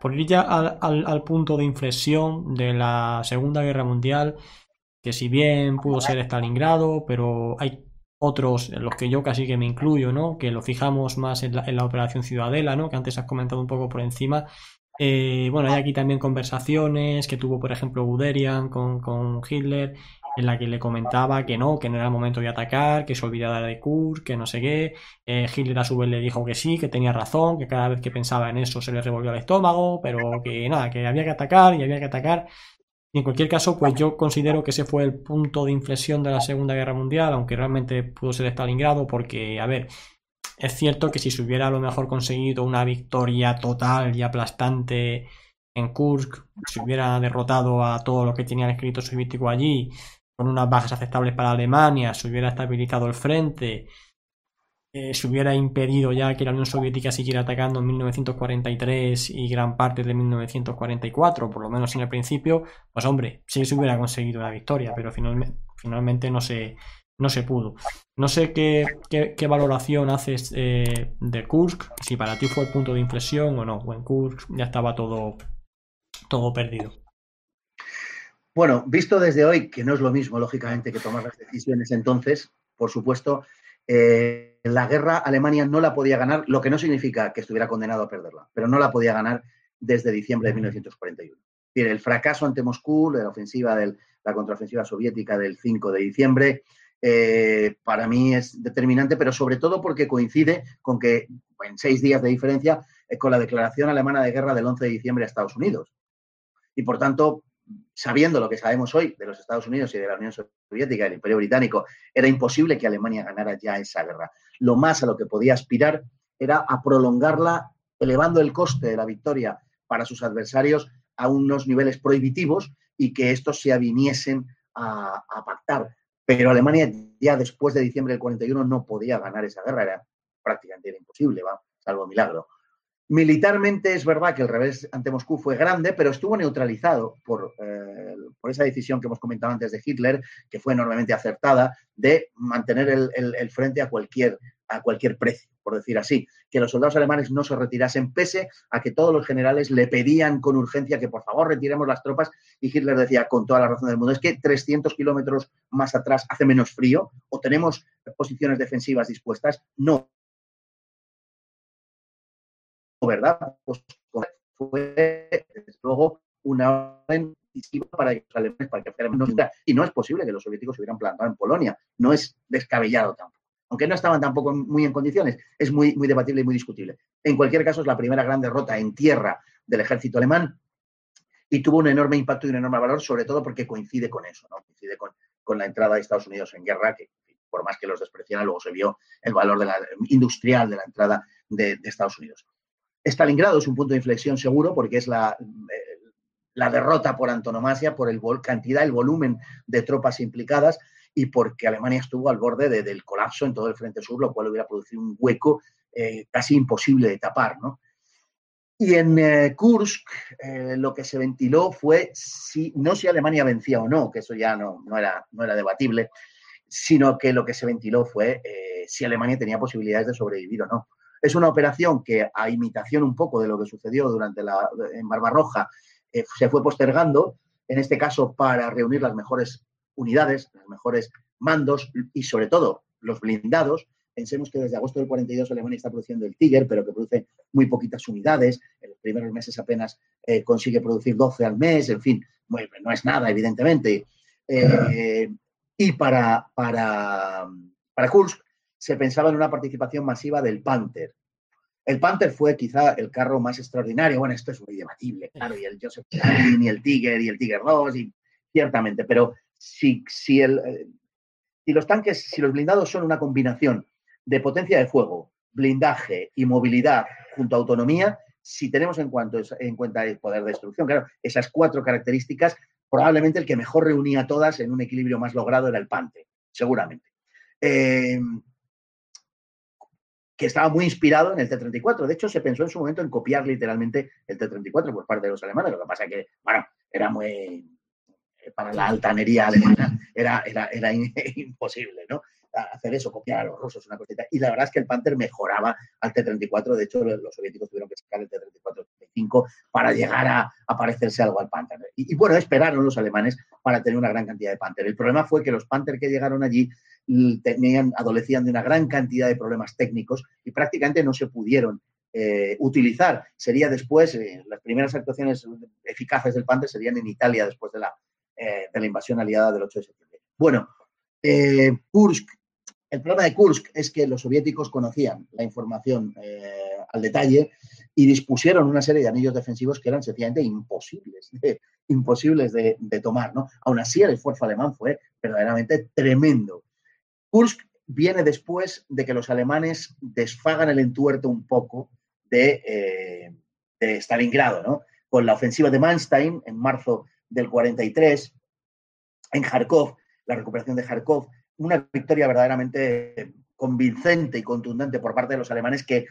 Por ir ya al, al, punto de inflexión de la Segunda Guerra Mundial, que si bien pudo ser Stalingrado, pero hay otros en los que yo casi que me incluyo, ¿no? Que lo fijamos más en la, en la operación Ciudadela, ¿no? Que antes has comentado un poco por encima. Eh, bueno, hay aquí también conversaciones que tuvo, por ejemplo, Guderian con, con Hitler, en la que le comentaba que no, que no era el momento de atacar, que se olvidara de Kursk, que no sé qué. Eh, Hitler a su vez le dijo que sí, que tenía razón, que cada vez que pensaba en eso se le revolvió el estómago, pero que nada, que había que atacar y había que atacar. Y en cualquier caso, pues yo considero que ese fue el punto de inflexión de la Segunda Guerra Mundial, aunque realmente pudo ser Stalingrado, porque, a ver, es cierto que si se hubiera a lo mejor conseguido una victoria total y aplastante en Kursk, si hubiera derrotado a todo lo que tenía el escrito soviético allí, con unas bajas aceptables para Alemania, se hubiera estabilizado el frente, eh, se hubiera impedido ya que la Unión Soviética siguiera atacando en 1943 y gran parte de 1944, por lo menos en el principio, pues hombre, sí se hubiera conseguido la victoria, pero finalmente, no, se, no se pudo. No sé qué, qué, qué valoración haces eh, de Kursk, si para ti fue el punto de inflexión o no, o en Kursk ya estaba todo, todo perdido. Bueno, visto desde hoy, que no es lo mismo, lógicamente, que tomar las decisiones entonces, por supuesto, eh, la guerra Alemania no la podía ganar, lo que no significa que estuviera condenado a perderla, pero no la podía ganar desde diciembre de 1941. Es el fracaso ante Moscú, de la ofensiva de la contraofensiva soviética del 5 de diciembre, eh, para mí es determinante, pero sobre todo porque coincide con que, en seis días de diferencia, eh, con la declaración alemana de guerra del 11 de diciembre a Estados Unidos. Y por tanto, sabiendo lo que sabemos hoy de los Estados Unidos y de la Unión Soviética, del Imperio Británico, era imposible que Alemania ganara ya esa guerra. Lo más a lo que podía aspirar era a prolongarla, elevando el coste de la victoria para sus adversarios a unos niveles prohibitivos y que estos se aviniesen a, pactar. Pero Alemania ya después de diciembre del 41 no podía ganar esa guerra, era prácticamente era imposible, ¿va? salvo milagro. Militarmente es verdad que el revés ante Moscú fue grande, pero estuvo neutralizado por, eh, por, esa decisión que hemos comentado antes de Hitler, que fue enormemente acertada, de mantener el, el, el, frente a cualquier, a cualquier precio, por decir así. Que los soldados alemanes no se retirasen, pese a que todos los generales le pedían con urgencia que por favor retiremos las tropas, y Hitler decía con toda la razón del mundo, es que 300 kilómetros más atrás hace menos frío, o tenemos posiciones defensivas dispuestas. No, ¿verdad? Pues fue, desde luego, una orden para que los alemanes, para que los y no es posible que los soviéticos se hubieran plantado en Polonia, no es descabellado tampoco. Aunque no estaban tampoco muy en condiciones, es muy, muy debatible y muy discutible. En cualquier caso, es la primera gran derrota en tierra del ejército alemán y tuvo un enorme impacto y un enorme valor, sobre todo porque coincide con eso, ¿no? coincide con, con la entrada de Estados Unidos en guerra, que por más que los despreciara, luego se vio el valor de la, industrial de la entrada de Estados Unidos. Stalingrado es un punto de inflexión seguro porque es la, eh, derrota por antonomasia, por el cantidad, el volumen de tropas implicadas y porque Alemania estuvo al borde de, del colapso en todo el frente sur, lo cual hubiera producido un hueco eh, casi imposible de tapar. ¿no? Y en eh, Kursk lo que se ventiló fue si, no si Alemania vencía o no, que eso ya no, no, era, no era debatible, sino que lo que se ventiló fue si Alemania tenía posibilidades de sobrevivir o no. Es una operación que, a imitación un poco de lo que sucedió durante la, en Barbarroja, eh, se fue postergando, en este caso para reunir las mejores unidades, los mejores mandos y sobre todo los blindados. Pensemos que desde agosto del 42 Alemania está produciendo el Tiger, pero que produce muy poquitas unidades. En los primeros meses apenas eh, consigue producir 12 al mes, en fin, bueno, no es nada, evidentemente. Eh, y para, para, para Kursk se pensaba en una participación masiva del Panther. El Panther fue quizá el carro más extraordinario. Bueno, esto es muy debatible, claro, y el Joseph Stalin, y el Tiger, y el Tiger 2, y ciertamente, pero si, si, el, eh, si los tanques, si los blindados son una combinación de potencia de fuego, blindaje y movilidad junto a autonomía, si tenemos en, cuanto, en cuenta el poder de destrucción. Claro, esas cuatro características, probablemente el que mejor reunía todas en un equilibrio más logrado era el Panther, seguramente. Eh, que estaba muy inspirado en el T-34. De hecho, se pensó en su momento en copiar literalmente el T-34 por parte de los alemanes. Lo que pasa que, bueno, era muy... Para la altanería alemana era, era, era imposible, ¿no? hacer eso, copiar a los rusos, una cosita. Y la verdad es que el Panther mejoraba al T-34. De hecho, los soviéticos tuvieron que sacar el T-34-35 para llegar a, parecerse algo al Panther. Y, bueno, esperaron los alemanes para tener una gran cantidad de Panther. El problema fue que los Panther que llegaron allí tenían, adolecían de una gran cantidad de problemas técnicos y prácticamente no se pudieron eh, utilizar. Sería después, eh, las primeras actuaciones eficaces del Panther serían en Italia después de la, eh, de la invasión aliada del 8 de septiembre. Bueno, Kursk el problema de Kursk es que los soviéticos conocían la información al detalle y dispusieron una serie de anillos defensivos que eran sencillamente imposibles de, imposibles de, tomar. ¿no? Aún así, el esfuerzo alemán fue verdaderamente tremendo. Kursk viene después de que los alemanes desfagan el entuerto un poco de, eh, de Stalingrado, ¿no? con la ofensiva de Manstein en marzo del 43, en Kharkov, la recuperación de Kharkov, una victoria verdaderamente convincente y contundente por parte de los alemanes que eh,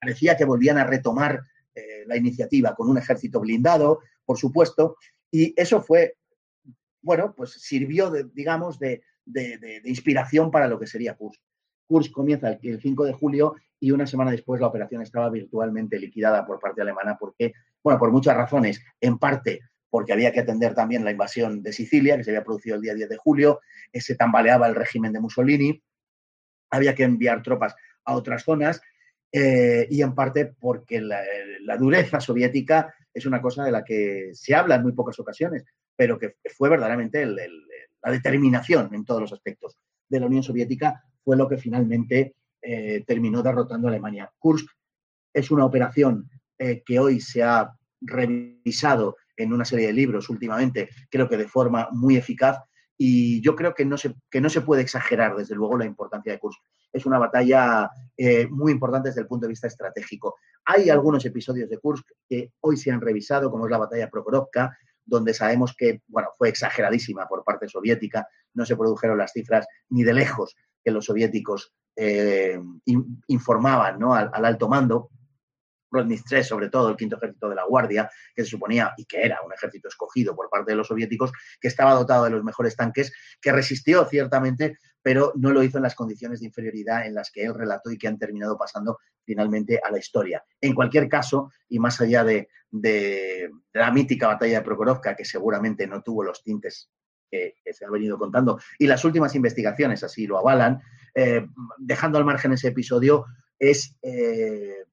parecía que volvían a retomar eh, la iniciativa con un ejército blindado, por supuesto, y eso fue, bueno, pues sirvió, de, digamos, de, inspiración para lo que sería Kursk. Kursk comienza el, el 5 de julio y una semana después la operación estaba virtualmente liquidada por parte alemana porque, bueno, por muchas razones, en parte porque había que atender también la invasión de Sicilia, que se había producido el día 10 de julio, se tambaleaba el régimen de Mussolini, había que enviar tropas a otras zonas eh, y en parte porque la, dureza soviética es una cosa de la que se habla en muy pocas ocasiones, pero que fue verdaderamente la determinación en todos los aspectos de la Unión Soviética fue lo que finalmente eh, terminó derrotando a Alemania. Kursk es una operación eh, que hoy se ha revisado en una serie de libros últimamente, creo que de forma muy eficaz. Y yo creo que no se, que no se puede exagerar, desde luego, la importancia de Kursk. Es una batalla eh, muy importante desde el punto de vista estratégico. Hay algunos episodios de Kursk que hoy se han revisado, como es la batalla Prokhorovka, donde sabemos que bueno, fue exageradísima por parte soviética, no se produjeron las cifras ni de lejos que los soviéticos eh, informaban ¿no? al, alto mando. Rodney III, sobre todo el quinto ejército de la Guardia, que se suponía y que era un ejército escogido por parte de los soviéticos, que estaba dotado de los mejores tanques, que resistió ciertamente, pero no lo hizo en las condiciones de inferioridad en las que él relató y que han terminado pasando finalmente a la historia. En cualquier caso, y más allá de, la mítica batalla de Prokhorovka, que seguramente no tuvo los tintes que, se ha venido contando, y las últimas investigaciones así lo avalan, eh, dejando al margen ese episodio, es eh,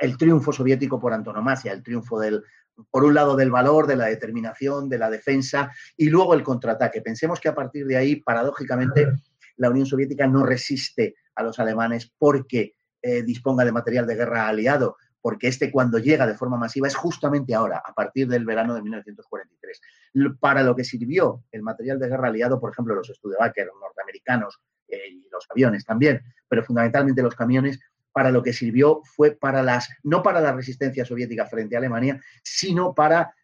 el triunfo soviético por antonomasia, el triunfo del, por un lado del valor, de la determinación, de la defensa y luego el contraataque. Pensemos que a partir de ahí, paradójicamente, la Unión Soviética no resiste a los alemanes porque eh, disponga de material de guerra aliado, porque este cuando llega de forma masiva es justamente ahora, a partir del verano de 1943. Para lo que sirvió el material de guerra aliado, por ejemplo, los Studebaker norteamericanos eh, y los aviones también, pero fundamentalmente los camiones, para lo que sirvió fue para las, no para la resistencia soviética frente a Alemania, sino para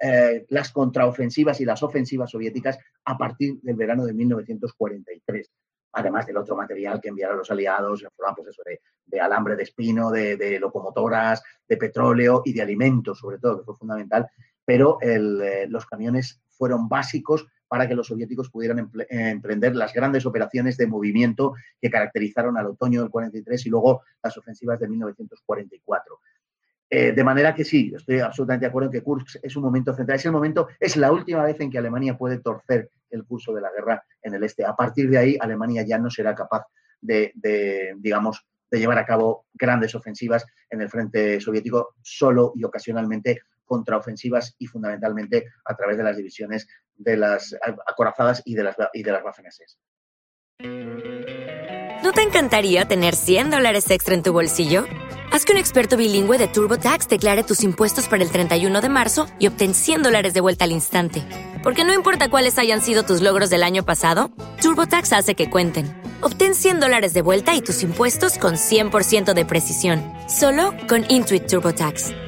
eh, las contraofensivas y las ofensivas soviéticas a partir del verano de 1943 además del otro material que enviaron los aliados pues de, alambre de espino, de, locomotoras, de petróleo y de alimentos, sobre todo, que fue fundamental. Pero eh, los camiones fueron básicos para que los soviéticos pudieran emprender las grandes operaciones de movimiento que caracterizaron al otoño del 43 y luego las ofensivas de 1944. Eh, de manera que sí, estoy absolutamente de acuerdo en que Kursk es un momento central. Es el momento, es la última vez en que Alemania puede torcer el curso de la guerra en el este. A partir de ahí, Alemania ya no será capaz de digamos, de llevar a cabo grandes ofensivas en el frente soviético solo y ocasionalmente contraofensivas y fundamentalmente a través de las divisiones de las acorazadas y de las, y de las Waffen ¿No te encantaría tener 100 dólares extra en tu bolsillo? Haz que un experto bilingüe de TurboTax declare tus impuestos para el 31 de marzo y obtén 100 dólares de vuelta al instante. Porque no importa cuáles hayan sido tus logros del año pasado, TurboTax hace que cuenten Obtén 100 dólares de vuelta y tus impuestos con 100% de precisión, solo con Intuit TurboTax.